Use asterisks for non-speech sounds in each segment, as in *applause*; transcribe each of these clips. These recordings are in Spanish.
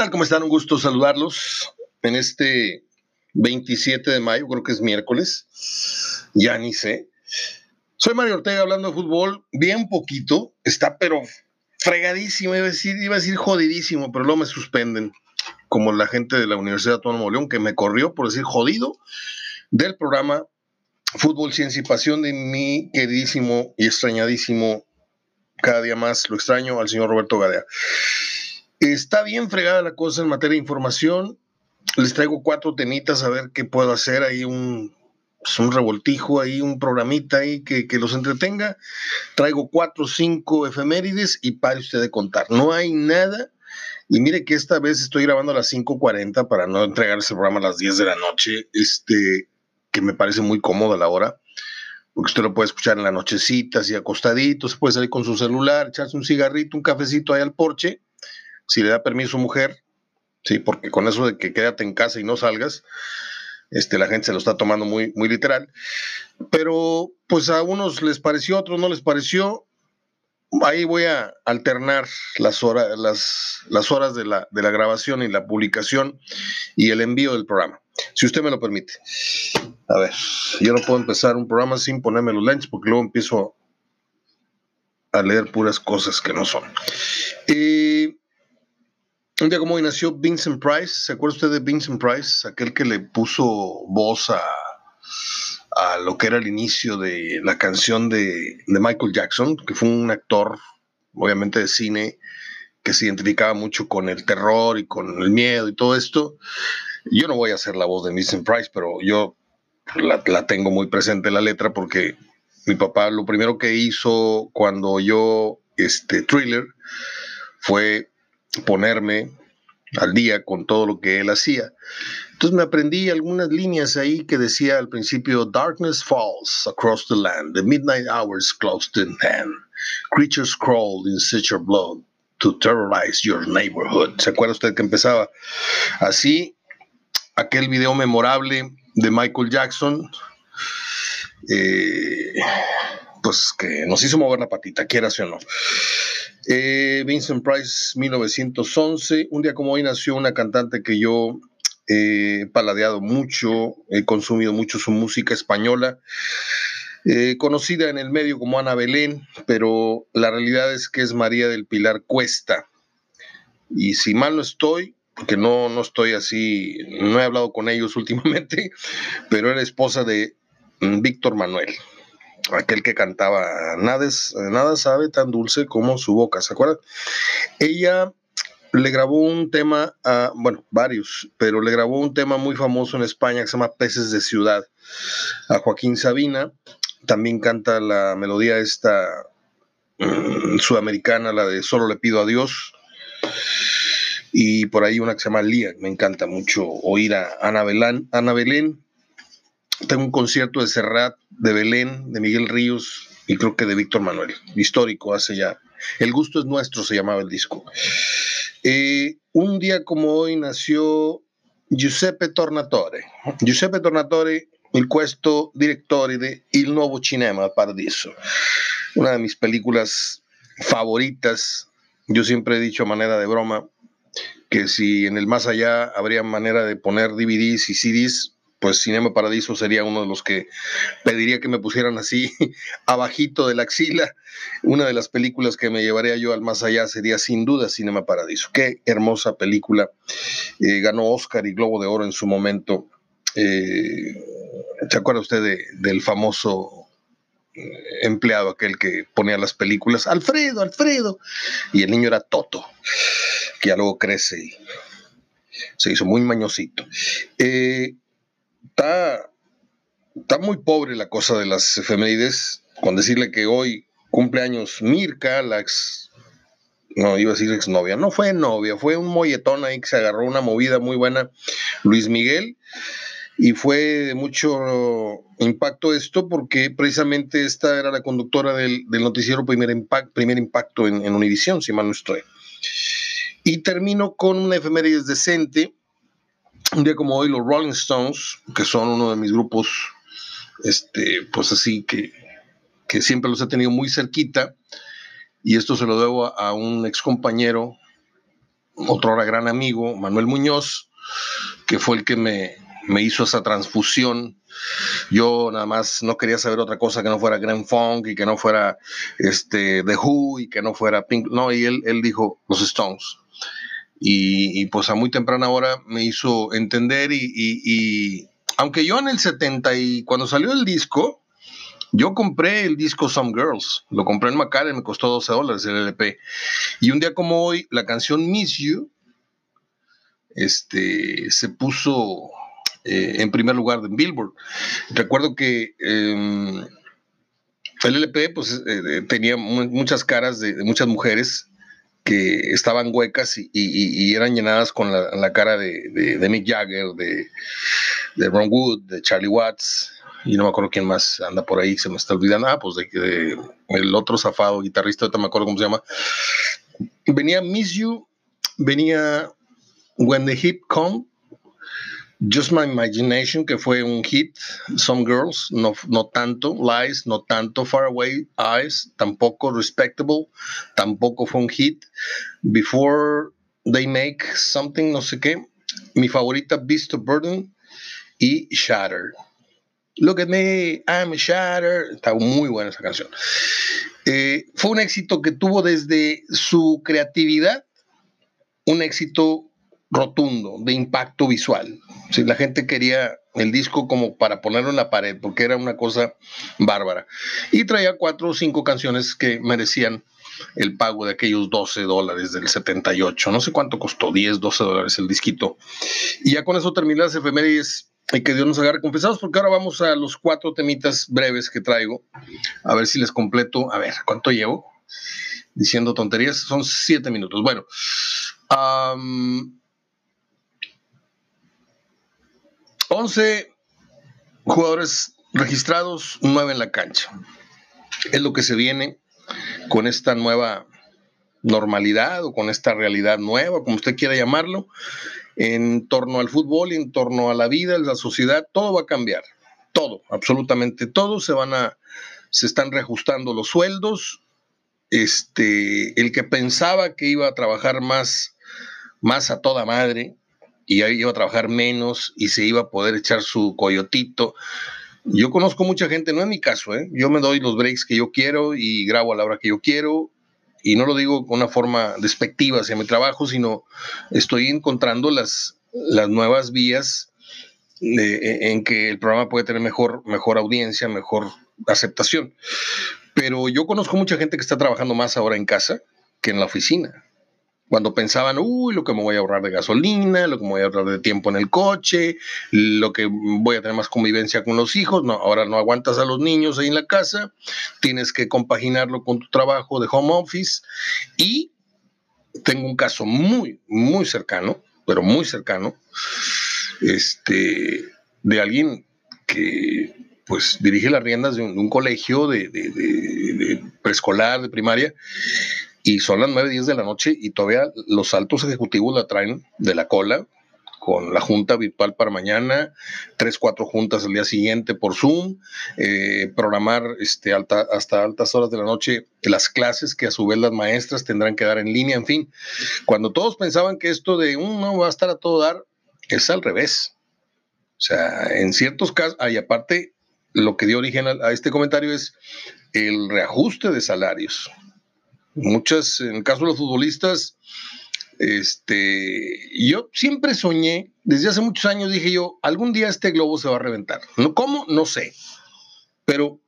tal? ¿Cómo están? Un gusto saludarlos en este 27 de mayo, creo que es miércoles, ya ni sé. Soy Mario Ortega hablando de fútbol, bien poquito, está pero fregadísimo, iba a decir, iba a decir jodidísimo, pero luego me suspenden, como la gente de la Universidad Autónoma de León, que me corrió por decir jodido, del programa Fútbol, Ciencia y Pasión de mi queridísimo y extrañadísimo, cada día más lo extraño, al señor Roberto Gadea. Está bien fregada la cosa en materia de información. Les traigo cuatro temitas a ver qué puedo hacer. Ahí un, pues, un revoltijo, ahí un programita ahí que, que los entretenga. Traigo cuatro o cinco efemérides y pare usted de contar. No hay nada. Y mire que esta vez estoy grabando a las 5.40 para no entregar ese programa a las 10 de la noche, este, que me parece muy cómoda la hora, porque usted lo puede escuchar en la nochecita, así acostadito, se puede salir con su celular, echarse un cigarrito, un cafecito ahí al porche, si le da permiso mujer, sí, porque con eso de que quédate en casa y no salgas, este, la gente se lo está tomando muy, muy literal. Pero pues a unos les pareció, a otros no les pareció. Ahí voy a alternar las, horas, las, las horas de la, de la grabación y la publicación y el envío del programa, si usted me lo permite. A ver, yo no puedo empezar un programa sin ponerme los lentes porque luego empiezo a leer puras cosas que no son. Y un día como hoy nació Vincent Price. ¿Se acuerda usted de Vincent Price? Aquel que le puso voz a, a lo que era el inicio de la canción de, de, Michael Jackson, que fue un actor, obviamente de cine, que se identificaba mucho con el terror y con el miedo y todo esto. Yo no voy a hacer la voz de Vincent Price, pero yo la, la tengo muy presente la letra porque mi papá lo primero que hizo cuando yo, este, thriller, fue ponerme al día con todo lo que él hacía. Entonces me aprendí algunas líneas ahí que decía al principio, Darkness falls across the land, the midnight hours closed in hand, creatures crawled in such your blood to terrorize your neighborhood. ¿Se acuerda usted que empezaba así? Aquel video memorable de Michael Jackson, eh, pues que nos hizo mover la patita, quieras o no. Eh, Vincent Price, 1911. Un día como hoy nació una cantante que yo he paladeado mucho, he consumido mucho su música española, eh, conocida en el medio como Ana Belén, pero la realidad es que es María del Pilar Cuesta. Y si mal no estoy, porque no, no estoy así, no he hablado con ellos *laughs* últimamente, pero era esposa de mm, Víctor Manuel aquel que cantaba nada, nada sabe tan dulce como su boca, ¿se acuerdan? Ella le grabó un tema, a, bueno, varios, pero le grabó un tema muy famoso en España que se llama Peces de Ciudad a Joaquín Sabina. También canta la melodía esta mm, sudamericana, la de Solo le pido a Dios. Y por ahí una que se llama Lía, me encanta mucho oír a Ana, Belán, Ana Belén tengo un concierto de Serrat, de Belén, de Miguel Ríos y creo que de Víctor Manuel, histórico hace ya. El gusto es nuestro, se llamaba el disco. Eh, un día como hoy nació Giuseppe Tornatore. Giuseppe Tornatore, il questo direttore de Il Nuovo Cinema Paradiso. Una de mis películas favoritas. Yo siempre he dicho a manera de broma que si en el más allá habría manera de poner DVDs y CDs, pues Cinema Paradiso sería uno de los que pediría que me pusieran así *laughs* abajito de la axila. Una de las películas que me llevaría yo al más allá sería sin duda Cinema Paradiso. Qué hermosa película. Eh, ganó Oscar y Globo de Oro en su momento. Eh, ¿Se acuerda usted del famoso eh, empleado aquel que ponía las películas? Alfredo, Alfredo. Y el niño era Toto, que ya luego crece y se hizo muy mañosito. Eh, está, muy pobre la cosa de las efemérides, con decirle que hoy cumpleaños Mirka, la ex, no iba a decir exnovia, no fue novia, fue un molletón ahí que se agarró una movida muy buena, Luis Miguel, y fue de mucho impacto esto porque precisamente esta era la conductora del, noticiero Primer, primer Impacto en, en Univisión, si mal no estoy. Y termino con una efeméride decente, un día como hoy los Rolling Stones, que son uno de mis grupos, este, pues así que, que siempre los he tenido muy cerquita, y esto se lo debo a, un ex compañero otro gran amigo, Manuel Muñoz, que fue el que me, me hizo esa transfusión. Yo nada más no quería saber otra cosa que no fuera Grand Funk y que no fuera este, The Who y que no fuera Pink. No, y él, él dijo los Stones. Y, pues a muy temprana hora me hizo entender y, aunque yo en el 70 y cuando salió el disco, yo compré el disco Some Girls, lo compré en McAllen, me costó 12 dólares el LP. Y un día como hoy, la canción Miss You este, se puso eh, en primer lugar en Billboard. Recuerdo que em, el LP pues, eh, tenía muchas caras de, muchas mujeres que estaban huecas y, eran llenadas con la, cara de, Mick Jagger, de, Ron Wood, de Charlie Watts, y no me acuerdo quién más anda por ahí, se me está olvidando, ah, pues de, el otro zafado guitarrista, ahorita me acuerdo cómo se llama. Venía Miss You, venía When the Hip Come, Just My Imagination, que fue un hit, Some Girls, no, no tanto, Lies, no tanto, Far Away Eyes, tampoco, Respectable, tampoco fue un hit, Before They Make Something, no sé qué, mi favorita, Beast of Burden y Shatter. Look at me, I'm Shatter, está muy buena esa canción. Eh, fue un éxito que tuvo desde su creatividad, un éxito rotundo, de impacto visual. Si la gente quería el disco como para ponerlo en la pared, porque era una cosa bárbara. Y traía cuatro o cinco canciones que merecían el pago de aquellos 12 dólares del 78. No sé cuánto costó, 10, 12 dólares el disquito. Y ya con eso terminé las efemérides y que Dios nos agarre confesados, porque ahora vamos a los cuatro temitas breves que traigo. A ver si les completo. A ver, ¿cuánto llevo? Diciendo tonterías, son siete minutos. Bueno, 11 jugadores registrados, 9 en la cancha. Es lo que se viene con esta nueva normalidad o con esta realidad nueva, como usted quiera llamarlo, en torno al fútbol, en torno a la vida, en la sociedad, todo va a cambiar. Todo, absolutamente todo. Se van a, se están reajustando los sueldos. Este, el que pensaba que iba a trabajar más, más a toda madre, y ahí iba a trabajar menos y se iba a poder echar su coyotito. Yo conozco mucha gente, no es mi caso, ¿eh? yo me doy los breaks que yo quiero y grabo a la hora que yo quiero y no lo digo con una forma despectiva hacia mi trabajo, sino estoy encontrando las, las nuevas vías e, en que el programa puede tener mejor, mejor audiencia, mejor aceptación. Pero yo conozco mucha gente que está trabajando más ahora en casa que en la oficina cuando pensaban, uy, lo que me voy a ahorrar de gasolina, lo que me voy a ahorrar de tiempo en el coche, lo que voy a tener más convivencia con los hijos, no, ahora no aguantas a los niños ahí en la casa, tienes que compaginarlo con tu trabajo de home office y tengo un caso muy, muy cercano, pero muy cercano, este, de alguien que pues dirige las riendas de un, colegio de, de preescolar, de primaria, y son las 9, 10 de la noche y todavía los altos ejecutivos la traen de la cola con la junta virtual para mañana, tres, cuatro juntas el día siguiente por Zoom, eh, programar este, alta, hasta altas horas de la noche las clases que a su vez las maestras tendrán que dar en línea, en fin. Cuando todos pensaban que esto de un mm, no va a estar a todo dar, es al revés. O sea, en ciertos casos, y aparte, lo que dio origen a este comentario es el reajuste de salarios. Muchas, en el caso de los futbolistas, este, yo siempre soñé, desde hace muchos años dije yo, algún día este globo se va a reventar. ¿No, ¿Cómo? No sé. Pero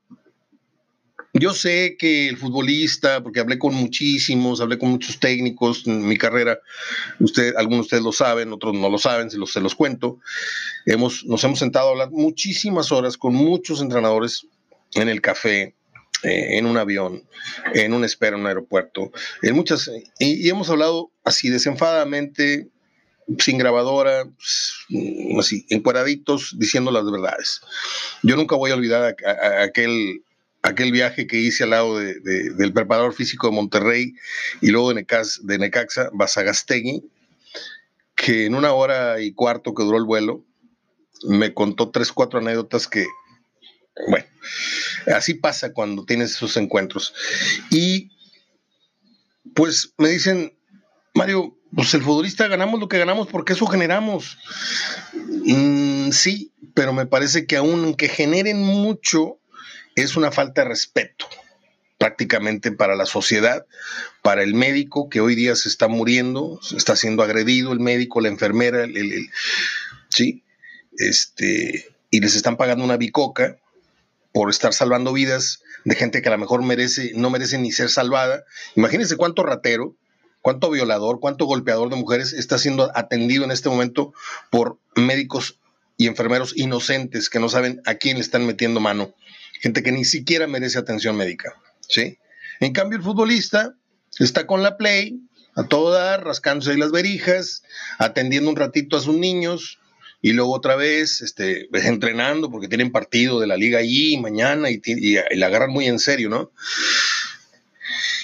yo sé que el futbolista, porque hablé con muchísimos, hablé con muchos técnicos en mi carrera, usted, algunos de ustedes lo saben, otros no lo saben, se los, se los cuento. Hemos, nos hemos sentado a hablar muchísimas horas con muchos entrenadores en el café, eh, en un avión, en una espera en un aeropuerto, en muchas, y, hemos hablado así desenfadamente, sin grabadora, mm, así, encuadraditos, diciendo las verdades. Yo nunca voy a olvidar aquel, aquel viaje que hice al lado del preparador físico de Monterrey y luego de, Necaxa, de Necaxa, Basagastegui, que en una hora y cuarto que duró el vuelo, me contó tres, cuatro anécdotas que bueno, así pasa cuando tienes esos encuentros. Y pues me dicen, Mario, pues el futbolista ganamos lo que ganamos porque eso generamos. Mm, sí, pero me parece que aunque generen mucho, es una falta de respeto prácticamente para la sociedad, para el médico que hoy día se está muriendo, está siendo agredido el médico, la enfermera, el, sí, este, y les están pagando una bicoca por estar salvando vidas de gente que a lo mejor merece, no merece ni ser salvada. Imagínense cuánto ratero, cuánto violador, cuánto golpeador de mujeres está siendo atendido en este momento por médicos y enfermeros inocentes que no saben a quién le están metiendo mano. Gente que ni siquiera merece atención médica. ¿sí? En cambio, el futbolista está con la play, a todo dar, rascándose las verijas, atendiendo un ratito a sus niños, y luego otra vez este, entrenando porque tienen partido de la liga allí mañana y, y, la agarran muy en serio, ¿no?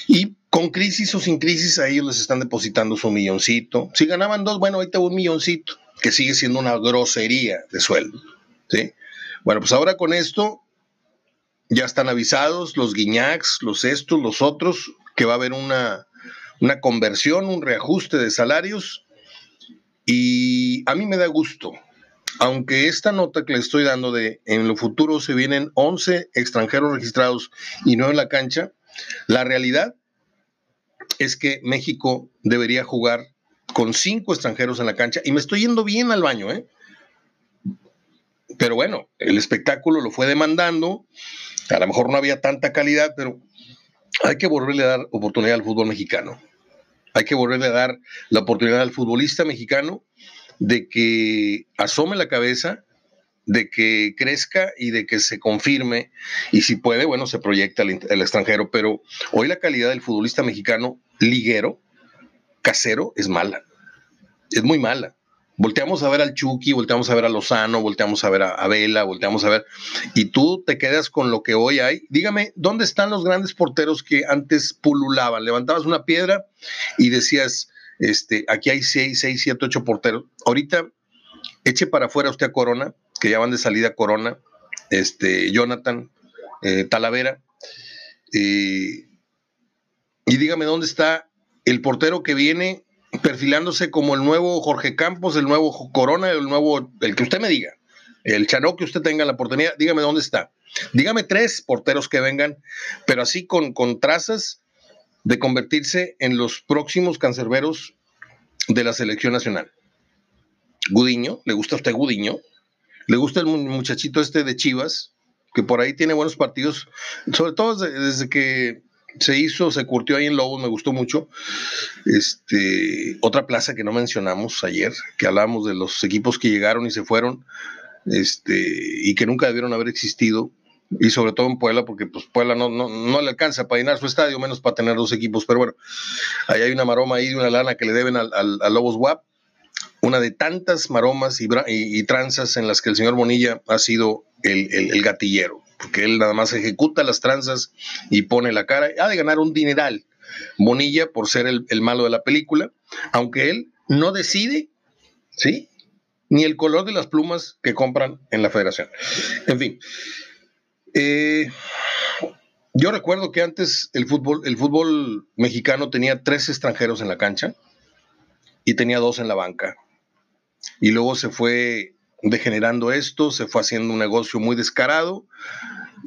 Y con crisis o sin crisis a ellos les están depositando su milloncito. Si ganaban dos, bueno, ahí te un milloncito, que sigue siendo una grosería de sueldo, ¿sí? Bueno, pues ahora con esto ya están avisados los guiñacs, los estos, los otros, que va a haber una, una conversión, un reajuste de salarios. Y a mí me da gusto, aunque esta nota que le estoy dando de en lo futuro se vienen 11 extranjeros registrados y no en la cancha, la realidad es que México debería jugar con cinco extranjeros en la cancha y me estoy yendo bien al baño, ¿eh? Pero bueno, el espectáculo lo fue demandando a lo mejor no había tanta calidad, pero hay que volverle a dar oportunidad al fútbol mexicano. Hay que volverle a dar la oportunidad al futbolista mexicano de que asome la cabeza, de que crezca y de que se confirme. Y si puede, bueno, se proyecta al, extranjero. Pero hoy la calidad del futbolista mexicano liguero, casero, es mala. Es muy mala. Volteamos a ver al Chucky, volteamos a ver a Lozano, volteamos a ver a, Vela, volteamos a ver, y tú te quedas con lo que hoy hay. Dígame, ¿dónde están los grandes porteros que antes pululaban? Levantabas una piedra y decías, este, aquí hay seis, seis, siete, ocho porteros. Ahorita, eche para afuera usted a Corona, que ya van de salida Corona, este, Jonathan, eh, Talavera, y dígame dónde está el portero que viene perfilándose como el nuevo Jorge Campos, el nuevo Corona, el nuevo, el que usted me diga, el Chano que usted tenga la oportunidad, dígame dónde está. Dígame tres porteros que vengan, pero así con, con trazas de convertirse en los próximos cancerberos de la selección nacional. Gudiño, ¿le gusta a usted Gudiño? ¿Le gusta el muchachito este de Chivas? Que por ahí tiene buenos partidos, sobre todo desde que se hizo, se curtió ahí en Lobos, me gustó mucho. Este, otra plaza que no mencionamos ayer, que hablábamos de los equipos que llegaron y se fueron, este, y que nunca debieron haber existido, y sobre todo en Puebla, porque pues Puebla no, no, le alcanza para llenar su estadio, menos para tener dos equipos, pero bueno, ahí hay una maroma ahí de una lana que le deben al, al, Lobos WAP, una de tantas maromas y, y, tranzas en las que el señor Bonilla ha sido el, el gatillero porque él nada más ejecuta las tranzas y pone la cara. Ha de ganar un dineral Bonilla por ser el, malo de la película, aunque él no decide, ¿sí? Ni el color de las plumas que compran en la federación. En fin. Eh, yo recuerdo que antes el fútbol, el fútbol mexicano tenía tres extranjeros en la cancha y tenía dos en la banca. Y luego se fue degenerando esto, se fue haciendo un negocio muy descarado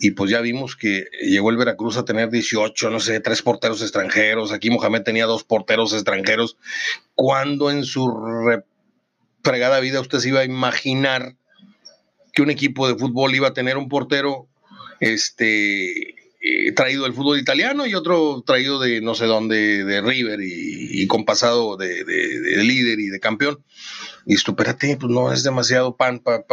y pues ya vimos que llegó el Veracruz a tener 18, no sé, tres porteros extranjeros, aquí Mohamed tenía dos porteros extranjeros, cuando en su fregada vida usted se iba a imaginar que un equipo de fútbol iba a tener un portero este eh, traído del fútbol italiano y otro traído de no sé dónde, de River y, con pasado de, líder y de campeón. Y esto, espérate, pues no es demasiado pan para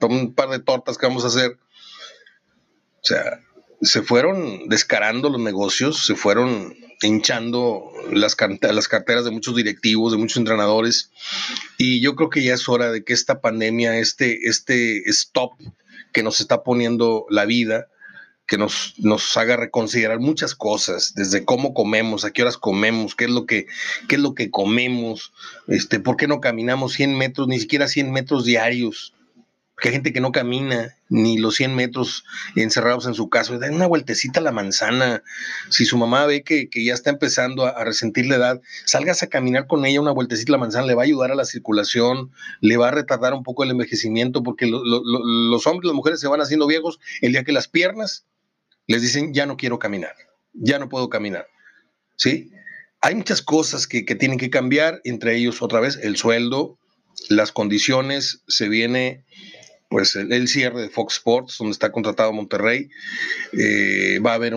un par de tortas que vamos a hacer. O sea, se fueron descarando los negocios, se fueron hinchando las, las carteras de muchos directivos, de muchos entrenadores. Y yo creo que ya es hora de que esta pandemia, este, este stop que nos está poniendo la vida, que nos, nos haga reconsiderar muchas cosas, desde cómo comemos, a qué horas comemos, qué es lo que, qué es lo que comemos, este, por qué no caminamos 100 metros, ni siquiera 100 metros diarios. Que hay gente que no camina ni los 100 metros encerrados en su casa, den una vueltecita a la manzana. Si su mamá ve que, ya está empezando a, resentir la edad, salgas a caminar con ella una vueltecita a la manzana, le va a ayudar a la circulación, le va a retardar un poco el envejecimiento, porque los hombres y las mujeres se van haciendo viejos el día que las piernas les dicen, ya no quiero caminar, ya no puedo caminar. ¿Sí? Hay muchas cosas que, que tienen que cambiar, entre ellos otra vez el sueldo, las condiciones, se viene pues el, cierre de Fox Sports, donde está contratado Monterrey. Eh, va a haber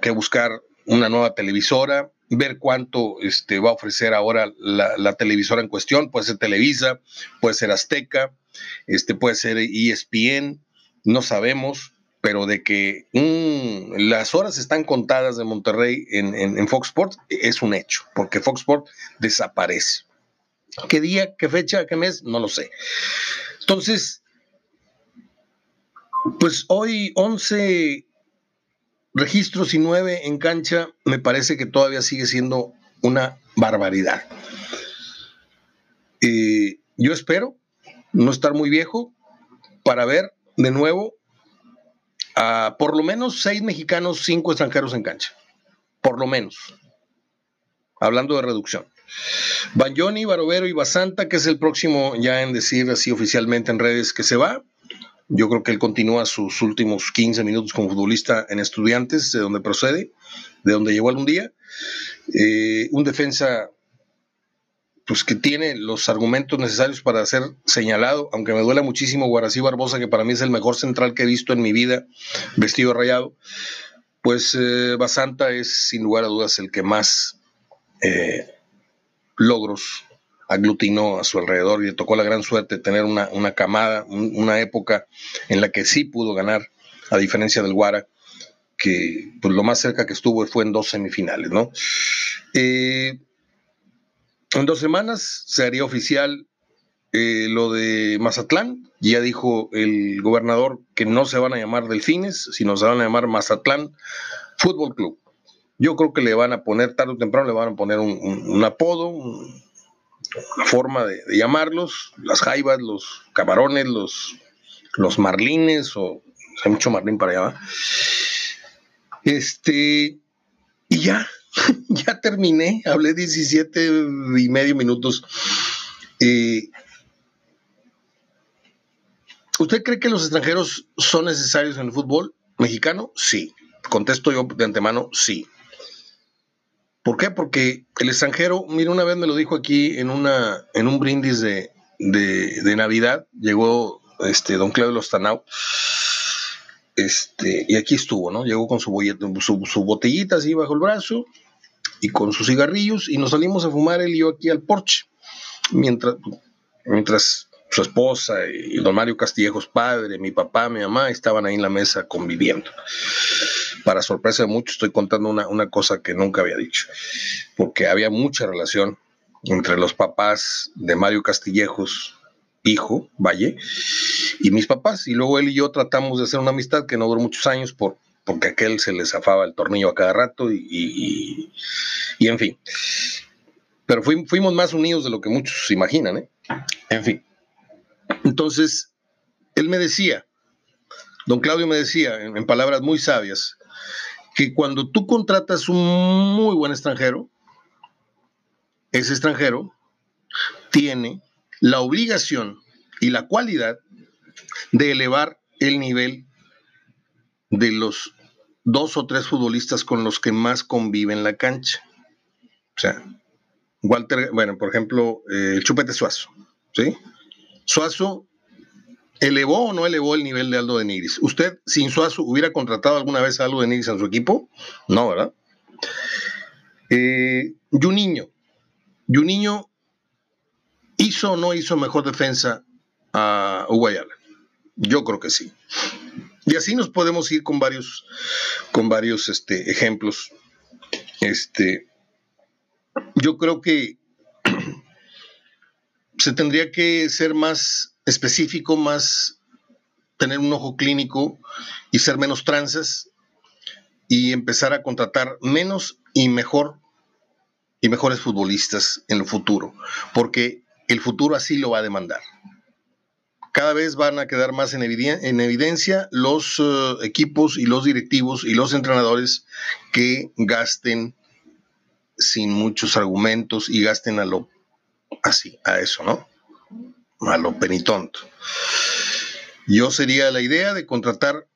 que buscar una nueva televisora, ver cuánto este, va a ofrecer ahora la, televisora en cuestión. Puede ser Televisa, puede ser Azteca, este, puede ser ESPN, no sabemos, pero de que las horas están contadas de Monterrey en, en Fox Sports es un hecho, porque Fox Sports desaparece. ¿Qué día, qué fecha, qué mes? No lo sé. Entonces, pues hoy 11 registros y 9 en cancha me parece que todavía sigue siendo una barbaridad. Eh, yo espero no estar muy viejo para ver de nuevo a por lo menos seis mexicanos, cinco extranjeros en cancha. Por lo menos. Hablando de reducción. Banyoni, Barovero y Basanta, que es el próximo ya en decir así oficialmente en redes que se va. Yo creo que él continúa sus últimos 15 minutos como futbolista en Estudiantes, de donde procede, de donde llegó algún día. Eh, un defensa pues que tiene los argumentos necesarios para ser señalado, aunque me duela muchísimo Guarací Barbosa, que para mí es el mejor central que he visto en mi vida, vestido rayado, pues eh, Basanta es sin lugar a dudas el que más eh, logros aglutinó a su alrededor y le tocó la gran suerte de tener una, camada, una época en la que sí pudo ganar, a diferencia del Guara, que pues, lo más cerca que estuvo fue en dos semifinales, ¿no? Eh, en dos semanas se haría oficial eh, lo de Mazatlán. Ya dijo el gobernador que no se van a llamar Delfines, sino se van a llamar Mazatlán Fútbol Club. Yo creo que le van a poner, tarde o temprano, le van a poner un, apodo, la forma de, llamarlos, las jaivas, los camarones, los, los marlines, o hay mucho marlín para allá. Este, y ya, *laughs* ya terminé, hablé 17 y medio minutos. Eh, ¿Usted cree que los extranjeros son necesarios en el fútbol mexicano? Sí. Contesto yo de antemano, sí. ¿Por qué? Porque el extranjero, mira, una vez me lo dijo aquí en, una, en un brindis de, Navidad, llegó este, don Claudio Lostanau, este, y aquí estuvo, ¿no? Llegó con su, su, botellita así bajo el brazo y con sus cigarrillos y nos salimos a fumar él y yo aquí al porche, mientras, mientras su esposa y don Mario Castillejos padre, mi papá, mi mamá estaban ahí en la mesa conviviendo para sorpresa de muchos, estoy contando una, cosa que nunca había dicho, porque había mucha relación entre los papás de Mario Castillejos, hijo, Valle, y mis papás. Y luego él y yo tratamos de hacer una amistad que no duró muchos años por, porque aquel se le zafaba el tornillo a cada rato y, y, en fin. Pero fuimos más unidos de lo que muchos se imaginan, ¿eh? En fin. Entonces, él me decía, don Claudio me decía, en palabras muy sabias, que cuando tú contratas un muy buen extranjero, ese extranjero tiene la obligación y la cualidad de elevar el nivel de los dos o tres futbolistas con los que más convive en la cancha. O sea, Walter, bueno, por ejemplo, eh, el Chupete Suazo, ¿sí? Suazo ¿Elevó o no elevó el nivel de Aldo de Nigris? ¿Usted, sin Suazo, hubiera contratado alguna vez a Aldo de Nigris en su equipo? No, ¿verdad? Eh, Juninho. Juninho hizo o no hizo mejor defensa a Uguayala. Yo creo que sí. Y así nos podemos ir con varios, con varios este, ejemplos. Este, yo creo que *clears throat* se tendría que ser más específico, más tener un ojo clínico y ser menos trances y empezar a contratar menos y mejor y mejores futbolistas en el futuro, porque el futuro así lo va a demandar. cada vez van a quedar más en, evidencia los eh, equipos y los directivos y los entrenadores que gasten sin muchos argumentos y gasten a lo así, a eso, ¿no? A lo penitonto. Yo sería la idea de contratar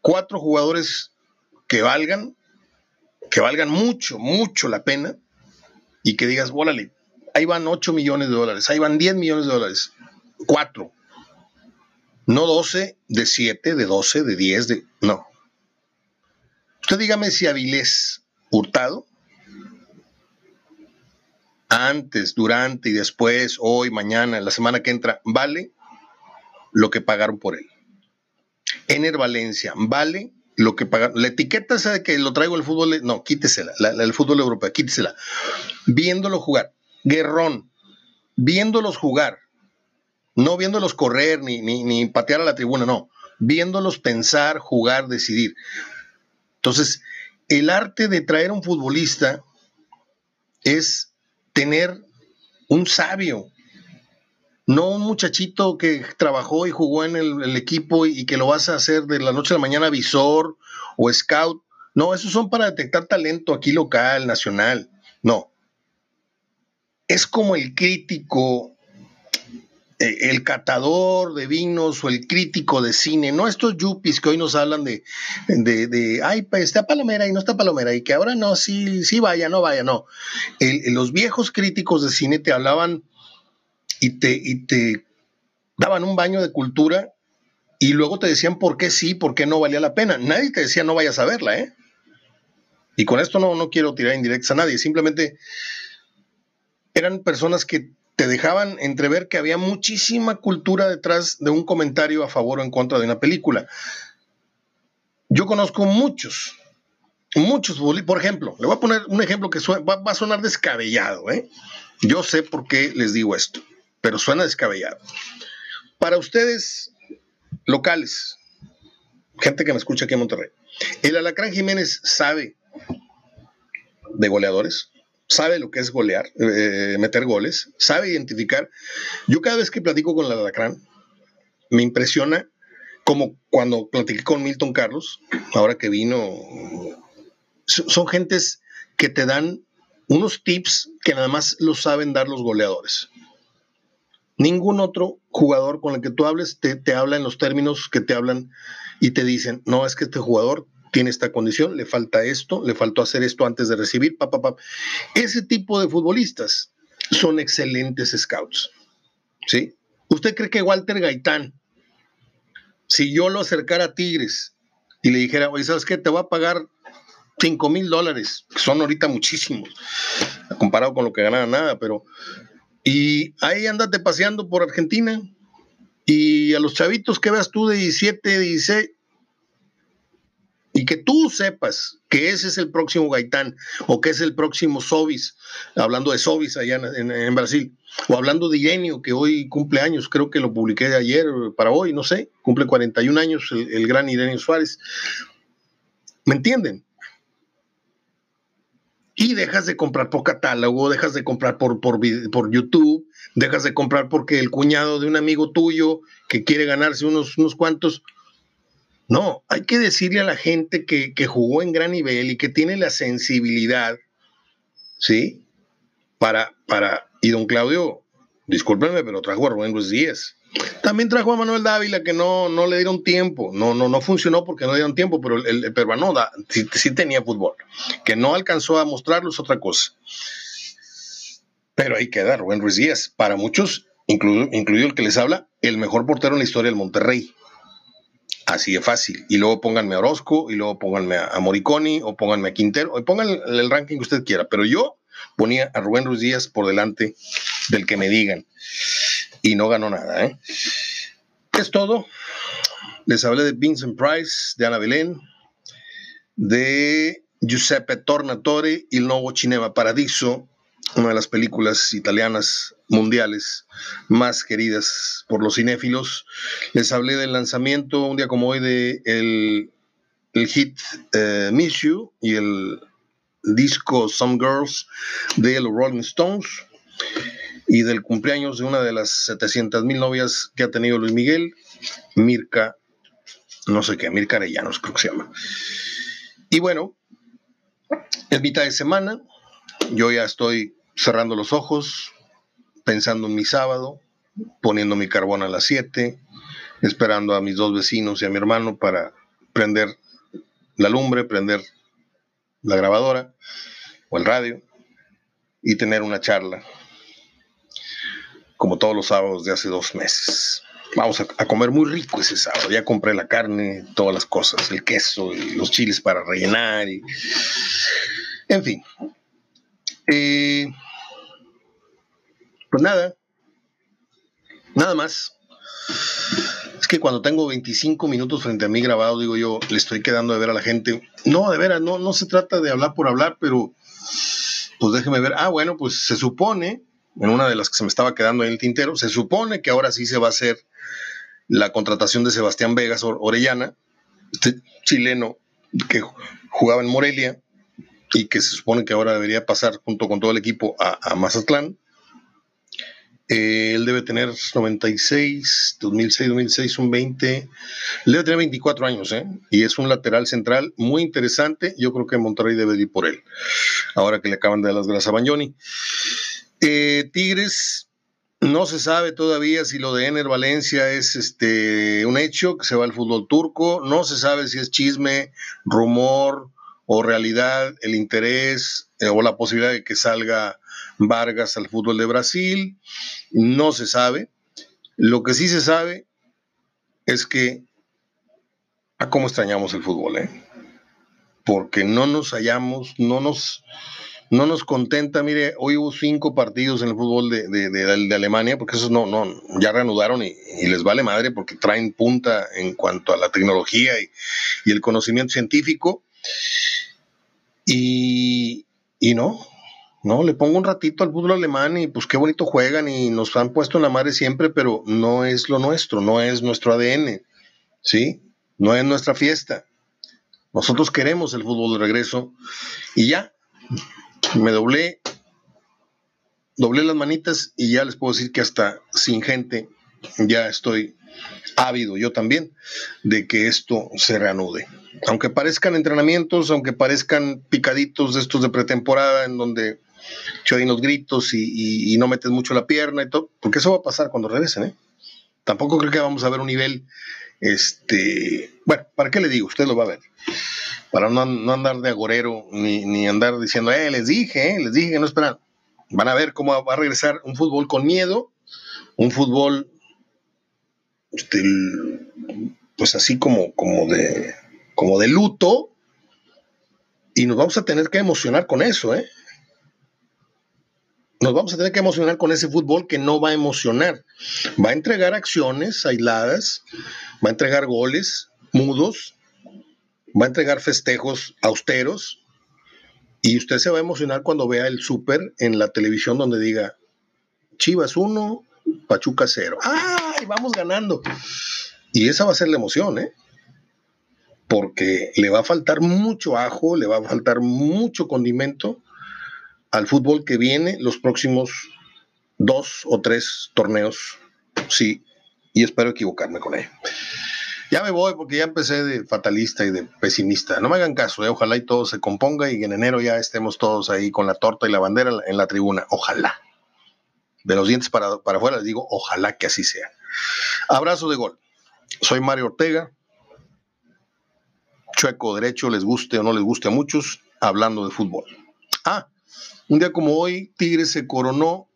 cuatro jugadores que valgan, que valgan mucho, mucho la pena y que digas, órale, ahí van 8 millones de dólares, ahí van 10 millones de dólares, cuatro. No 12, de 7, de 12, de 10, de... No. Usted dígame si Avilés Hurtado antes, durante y después, hoy, mañana, la semana que entra, vale lo que pagaron por él. Ener Valencia, vale lo que pagaron. La etiqueta esa de que lo traigo el fútbol, no, quítesela, el fútbol europeo, quítesela. Viéndolo jugar. Guerrón, viéndolos jugar, no viéndolos correr ni, ni, ni patear a la tribuna, no, viéndolos pensar, jugar, decidir. Entonces, el arte de traer un futbolista es tener un sabio, no un muchachito que trabajó y jugó en el, equipo y, que lo vas a hacer de la noche a la mañana visor o scout. No, esos son para detectar talento aquí local, nacional. No. Es como el crítico el catador de vinos o el crítico de cine, no estos yuppies que hoy nos hablan de, de, de, ay, pues está Palomera y no está Palomera, y que ahora no, sí, sí vaya, no vaya, no. los viejos críticos de cine te hablaban y te, y te daban un baño de cultura y luego te decían por qué sí, por qué no valía la pena. Nadie te decía no vayas a verla, ¿eh? Y con esto no, no quiero tirar indirectas a nadie, simplemente eran personas que te dejaban entrever que había muchísima cultura detrás de un comentario a favor o en contra de una película. Yo conozco muchos, muchos, por ejemplo, le voy a poner un ejemplo que va, a sonar descabellado, ¿eh? Yo sé por qué les digo esto, pero suena descabellado. Para ustedes, locales, gente que me escucha aquí en Monterrey, ¿el Alacrán Jiménez sabe de goleadores? Sabe lo que es golear, eh, meter goles, sabe identificar. Yo cada vez que platico con el Alacrán, me impresiona como cuando platiqué con Milton Carlos, ahora que vino, son gentes que te dan unos tips que nada más lo saben dar los goleadores. Ningún otro jugador con el que tú hables te, te habla en los términos que te hablan y te dicen, no, es que este jugador tiene esta condición, le falta esto, le faltó hacer esto antes de recibir, pa, Ese tipo de futbolistas son excelentes scouts. ¿Sí? ¿Usted cree que Walter Gaitán, si yo lo acercara a Tigres y le dijera, oye, ¿sabes qué? Te va a pagar 5 mil dólares, que son ahorita muchísimos, comparado con lo que ganaba nada, pero... Y ahí andate paseando por Argentina y a los chavitos que veas tú de 17, 16, y que tú sepas que ese es el próximo Gaitán o que es el próximo Sobis, hablando de Sobis allá en, Brasil, o hablando de Genio, que hoy cumple años, creo que lo publiqué de ayer para hoy, no sé, cumple 41 años el, gran Irenio Suárez. ¿Me entienden? Y dejas de comprar por catálogo, dejas de comprar por, por, por YouTube, dejas de comprar porque el cuñado de un amigo tuyo que quiere ganarse unos, unos cuantos no, hay que decirle a la gente que, jugó en gran nivel y que tiene la sensibilidad, ¿sí? Para, para, y don Claudio, discúlpenme, pero trajo a Rubén Luis Díaz. También trajo a Manuel Dávila, que no, no le dieron tiempo, no, no, no funcionó porque no le dieron tiempo, pero el, el peruano sí, tenía fútbol. Que no alcanzó a mostrarlo es otra cosa. Pero ahí queda Rubén Ruiz Díaz. Para muchos, incluido, incluido el que les habla, el mejor portero en la historia del Monterrey. Así de fácil. Y luego pónganme a Orozco, y luego pónganme a, Moriconi, o pónganme a Quintero, o pongan el, ranking que usted quiera. Pero yo ponía a Rubén Ruiz Díaz por delante del que me digan. Y no ganó nada. ¿eh? Es todo. Les hablé de Vincent Price, de Ana Belén, de Giuseppe Tornatore y el nuevo Cinema Paradiso, una de las películas italianas mundiales más queridas por los cinéfilos. Les hablé del lanzamiento un día como hoy de el, hit eh, Miss You y el disco Some Girls de los Rolling Stones. y del cumpleaños de una de las 700 mil novias que ha tenido Luis Miguel, Mirka, no sé qué, Mirka Arellanos creo que se llama. Y bueno, es mitad de semana, yo ya estoy cerrando los ojos, pensando en mi sábado, poniendo mi carbón a las 7, esperando a mis dos vecinos y a mi hermano para prender la lumbre, prender la grabadora o el radio y tener una charla, como todos los sábados de hace dos meses. Vamos a, comer muy rico ese sábado. Ya compré la carne, todas las cosas, el queso y los chiles para rellenar. Y... En fin. Eh, pues nada, nada más. Es que cuando tengo 25 minutos frente a mí grabado, digo yo, le estoy quedando de ver a la gente. No, de veras, no, no se trata de hablar por hablar, pero pues déjeme ver. Ah, bueno, pues se supone, en una de las que se me estaba quedando en el tintero, se supone que ahora sí se va a hacer la contratación de Sebastián Vegas Orellana, este chileno que jugaba en Morelia y que se supone que ahora debería pasar junto con todo el equipo a, Mazatlán. Eh, él debe tener 96, 2006, 2006, un 20. Él debe tener 24 años, ¿eh? Y es un lateral central muy interesante. Yo creo que Monterrey debe ir por él. Ahora que le acaban de dar las grasas a Bagnoni. Eh, Tigres, no se sabe todavía si lo de Ener Valencia es este, un hecho, que se va al fútbol turco. No se sabe si es chisme, rumor o realidad el interés eh, o la posibilidad de que salga Vargas al fútbol de Brasil, no se sabe. Lo que sí se sabe es que a cómo extrañamos el fútbol, ¿eh? porque no nos hallamos, no nos, no nos contenta. Mire, hoy hubo cinco partidos en el fútbol de, Alemania, porque esos no, no, ya reanudaron y, les vale madre porque traen punta en cuanto a la tecnología y, y el conocimiento científico. Y, y no, no, le pongo un ratito al fútbol alemán y pues qué bonito juegan y nos han puesto en la madre siempre, pero no es lo nuestro, no es nuestro ADN, ¿sí? No es nuestra fiesta. Nosotros queremos el fútbol de regreso y ya, me doblé, doblé las manitas y ya les puedo decir que hasta sin gente ya estoy ávido, yo también, de que esto se reanude. Aunque parezcan entrenamientos, aunque parezcan picaditos de estos de pretemporada en donde y los gritos y, no metes mucho la pierna y todo, porque eso va a pasar cuando regresen, ¿eh? Tampoco creo que vamos a ver un nivel, este, bueno, ¿para qué le digo? Usted lo va a ver. Para no, andar de agorero ni, andar diciendo, eh, les dije, eh, les dije que no esperan. Van a ver cómo va a regresar un fútbol con miedo, un fútbol, este, pues así como, como, de, como de luto, y nos vamos a tener que emocionar con eso, ¿eh? nos vamos a tener que emocionar con ese fútbol que no va a emocionar. Va a entregar acciones aisladas, va a entregar goles mudos, va a entregar festejos austeros y usted se va a emocionar cuando vea el súper en la televisión donde diga Chivas 1, Pachuca 0. ¡Ay, vamos ganando! Y esa va a ser la emoción, ¿eh? Porque le va a faltar mucho ajo, le va a faltar mucho condimento al fútbol que viene los próximos dos o tres torneos, sí, y espero equivocarme con ello. Ya me voy porque ya empecé de fatalista y de pesimista. No me hagan caso, eh, ojalá y todo se componga y en enero ya estemos todos ahí con la torta y la bandera en la tribuna. Ojalá. De los dientes para, para afuera les digo, ojalá que así sea. Abrazo de gol. Soy Mario Ortega. Chueco derecho, les guste o no les guste a muchos, hablando de fútbol. Ah, un día como hoy, Tigres se coronó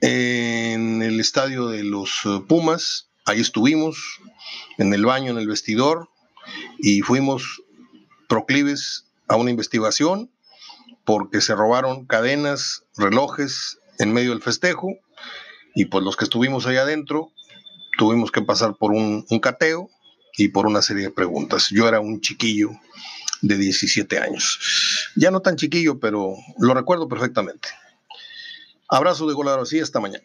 en el estadio de los eh, Pumas. Ahí estuvimos, en el baño, en el vestidor, y fuimos proclives a una investigación porque se robaron cadenas, relojes en medio del festejo, y pues los que estuvimos allá adentro tuvimos que pasar por un, un cateo y por una serie de preguntas. Yo era un chiquillo de 17 años. Ya no tan chiquillo, pero lo recuerdo perfectamente. Abrazo de Golaro, así hasta mañana.